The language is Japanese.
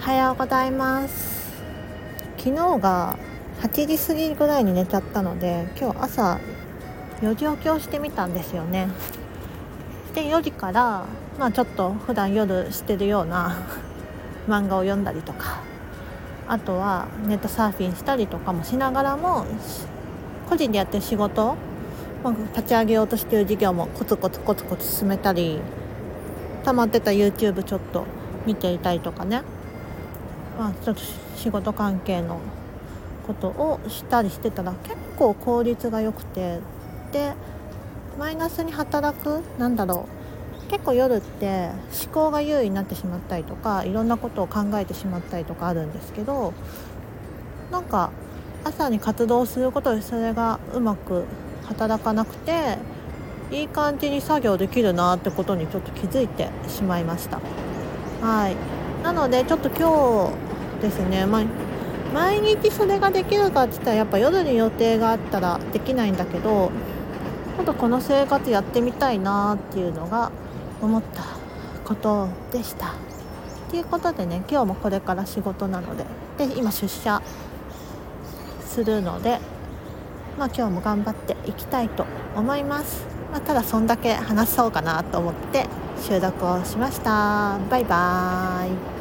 おはようございます。昨日が8時過ぎぐらいに寝ちゃったので今日朝4時起きをしてみたんですよね。で4時からまあちょっと普段夜してるような 漫画を読んだりとかあとはネットサーフィンしたりとかもしながらも個人でやってる仕事、まあ、立ち上げようとしてる事業もコツコツコツコツ進めたり溜まってた YouTube ちょっと見ていたりとかね、まあ、ちょっと仕事関係のことをしたりしてたら結構効率が良くてでマイナスに働くなんだろう結構夜って思考が優位になってしまったりとかいろんなことを考えてしまったりとかあるんですけどなんか朝に活動することでそれがうまく働かなくていい感じに作業できるなってことにちょっと気づいてしまいました。はい。なのでちょっと今日ですね、まあ、毎日それができるかって言ったらやっぱ夜に予定があったらできないんだけどちょっとこの生活やってみたいなっていうのが思ったことでした。ということでね今日もこれから仕事なのでで今出社するのでまあ今日も頑張っていきたいと思います。まあ、ただそんだけ話そうかなと思って収録をしました。バイバーイ。